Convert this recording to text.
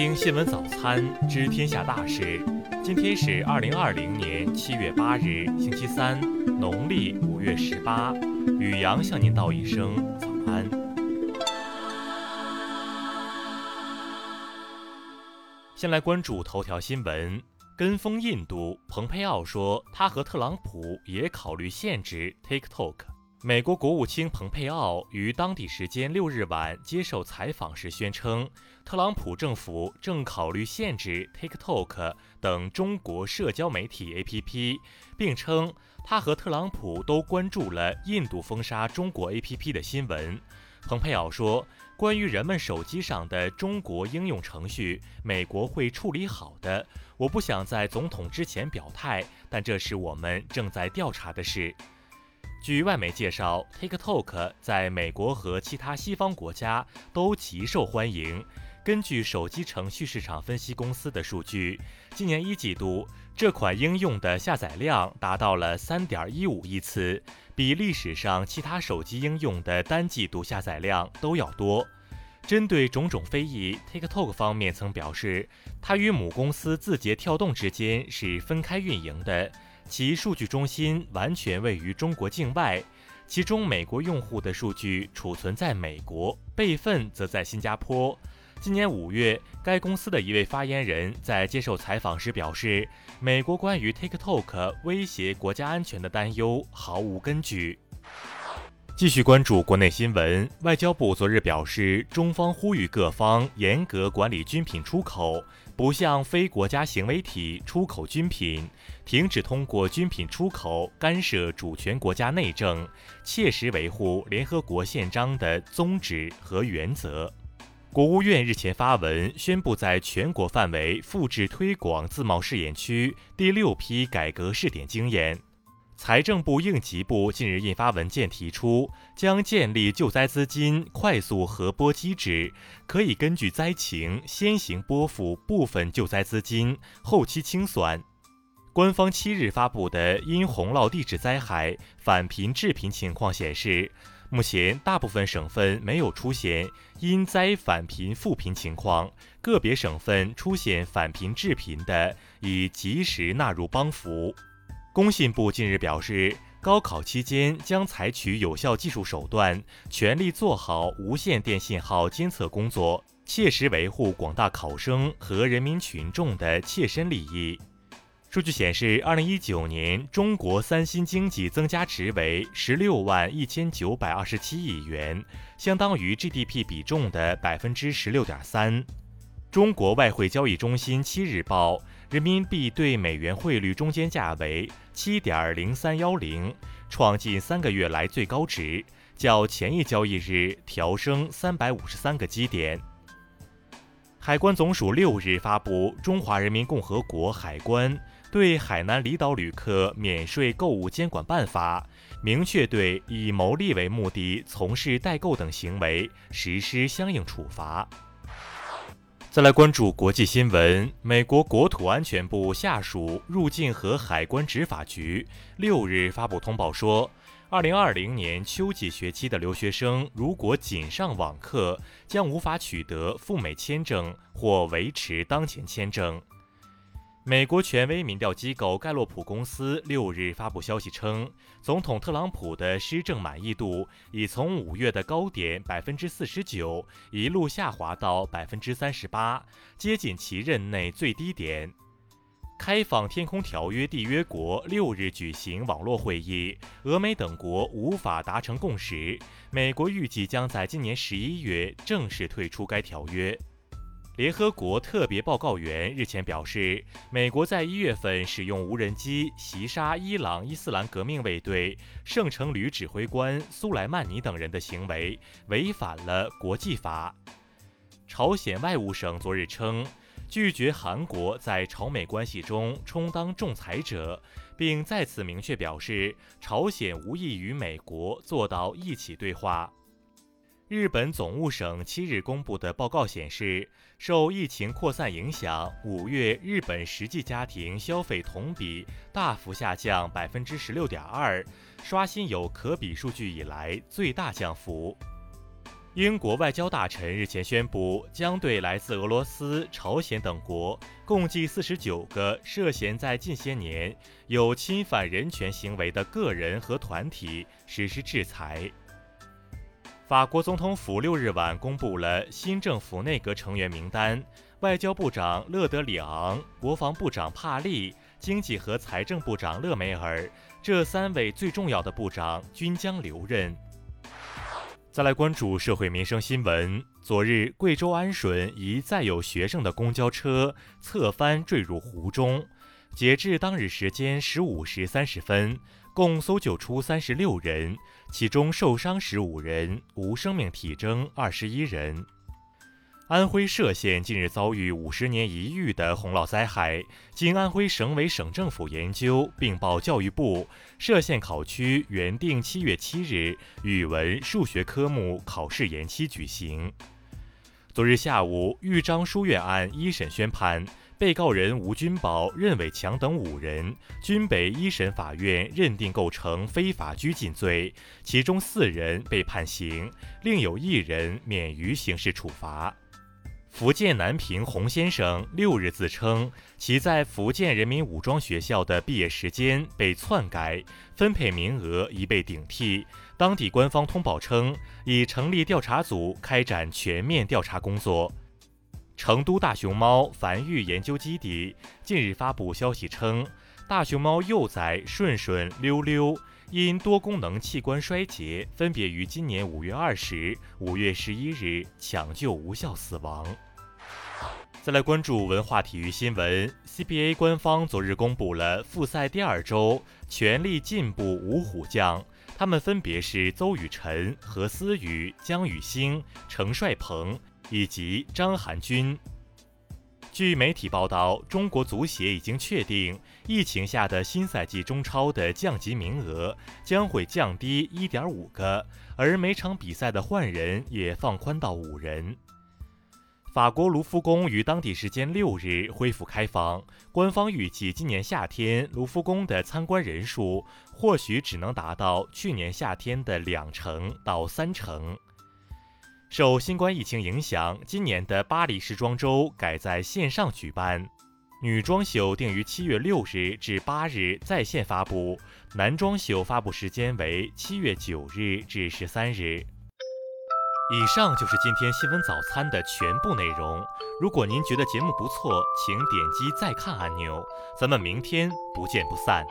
听新闻早餐，知天下大事。今天是二零二零年七月八日，星期三，农历五月十八。宇阳向您道一声早安。先来关注头条新闻。跟风印度，蓬佩奥说他和特朗普也考虑限制 TikTok。美国国务卿蓬佩奥于当地时间六日晚接受采访时宣称，特朗普政府正考虑限制 TikTok 等中国社交媒体 APP，并称他和特朗普都关注了印度封杀中国 APP 的新闻。蓬佩奥说：“关于人们手机上的中国应用程序，美国会处理好的。我不想在总统之前表态，但这是我们正在调查的事。”据外媒介绍，TikTok 在美国和其他西方国家都极受欢迎。根据手机程序市场分析公司的数据，今年一季度这款应用的下载量达到了3.15亿次，比历史上其他手机应用的单季度下载量都要多。针对种种非议，TikTok 方面曾表示，它与母公司字节跳动之间是分开运营的。其数据中心完全位于中国境外，其中美国用户的数据储存在美国，备份则在新加坡。今年五月，该公司的一位发言人在接受采访时表示，美国关于 TikTok 威胁国家安全的担忧毫无根据。继续关注国内新闻。外交部昨日表示，中方呼吁各方严格管理军品出口，不向非国家行为体出口军品，停止通过军品出口干涉主权国家内政，切实维护联合国宪章的宗旨和原则。国务院日前发文宣布，在全国范围复制推广自贸试验区第六批改革试点经验。财政部应急部近日印发文件，提出将建立救灾资金快速核拨机制，可以根据灾情先行拨付部分救灾资金，后期清算。官方七日发布的因洪涝地质灾害返贫致贫情况显示，目前大部分省份没有出现因灾返贫复贫情况，个别省份出现返贫致贫的，已及时纳入帮扶。工信部近日表示，高考期间将采取有效技术手段，全力做好无线电信号监测工作，切实维护广大考生和人民群众的切身利益。数据显示，二零一九年中国三新经济增加值为十六万一千九百二十七亿元，相当于 GDP 比重的百分之十六点三。中国外汇交易中心七日报。人民币对美元汇率中间价为七点零三幺零，创近三个月来最高值，较前一交易日调升三百五十三个基点。海关总署六日发布《中华人民共和国海关对海南离岛旅客免税购物监管办法》，明确对以牟利为目的从事代购等行为实施相应处罚。再来关注国际新闻。美国国土安全部下属入境和海关执法局六日发布通报说，二零二零年秋季学期的留学生如果仅上网课，将无法取得赴美签证或维持当前签证。美国权威民调机构盖洛普公司六日发布消息称，总统特朗普的施政满意度已从五月的高点百分之四十九一路下滑到百分之三十八，接近其任内最低点。开放天空条约缔约国六日举行网络会议，俄美等国无法达成共识，美国预计将在今年十一月正式退出该条约。联合国特别报告员日前表示，美国在一月份使用无人机袭杀伊朗伊斯兰革命卫队圣城旅指挥官苏莱曼尼等人的行为违反了国际法。朝鲜外务省昨日称，拒绝韩国在朝美关系中充当仲裁者，并再次明确表示，朝鲜无意与美国做到一起对话。日本总务省七日公布的报告显示，受疫情扩散影响，五月日本实际家庭消费同比大幅下降百分之十六点二，刷新有可比数据以来最大降幅。英国外交大臣日前宣布，将对来自俄罗斯、朝鲜等国共计四十九个涉嫌在近些年有侵犯人权行为的个人和团体实施制裁。法国总统府六日晚公布了新政府内阁成员名单，外交部长勒德里昂、国防部长帕利、经济和财政部长勒梅尔这三位最重要的部长均将留任。再来关注社会民生新闻。昨日，贵州安顺一载有学生的公交车侧翻坠入湖中。截至当日时间十五时三十分，共搜救出三十六人，其中受伤十五人，无生命体征二十一人。安徽歙县近日遭遇五十年一遇的洪涝灾害，经安徽省委省政府研究并报教育部，歙县考区原定七月七日语文、数学科目考试延期举行。昨日下午，豫章书院案一审宣判，被告人吴军宝、任伟强等五人均被一审法院认定构成非法拘禁罪，其中四人被判刑，另有一人免于刑事处罚。福建南平洪先生六日自称，其在福建人民武装学校的毕业时间被篡改，分配名额已被顶替。当地官方通报称，已成立调查组开展全面调查工作。成都大熊猫繁育研究基地近日发布消息称，大熊猫幼崽顺顺、溜溜因多功能器官衰竭，分别于今年五月二十、五月十一日抢救无效死亡。再来关注文化体育新闻，CBA 官方昨日公布了复赛第二周全力进步五虎将，他们分别是邹雨辰、何思雨、姜雨兴、程帅鹏以及张含军。据媒体报道，中国足协已经确定，疫情下的新赛季中超的降级名额将会降低一点五个，而每场比赛的换人也放宽到五人。法国卢浮宫于当地时间六日恢复开放，官方预计今年夏天卢浮宫的参观人数或许只能达到去年夏天的两成到三成。受新冠疫情影响，今年的巴黎时装周改在线上举办，女装秀定于七月六日至八日在线发布，男装秀发布时间为七月九日至十三日。以上就是今天新闻早餐的全部内容。如果您觉得节目不错，请点击再看按钮。咱们明天不见不散。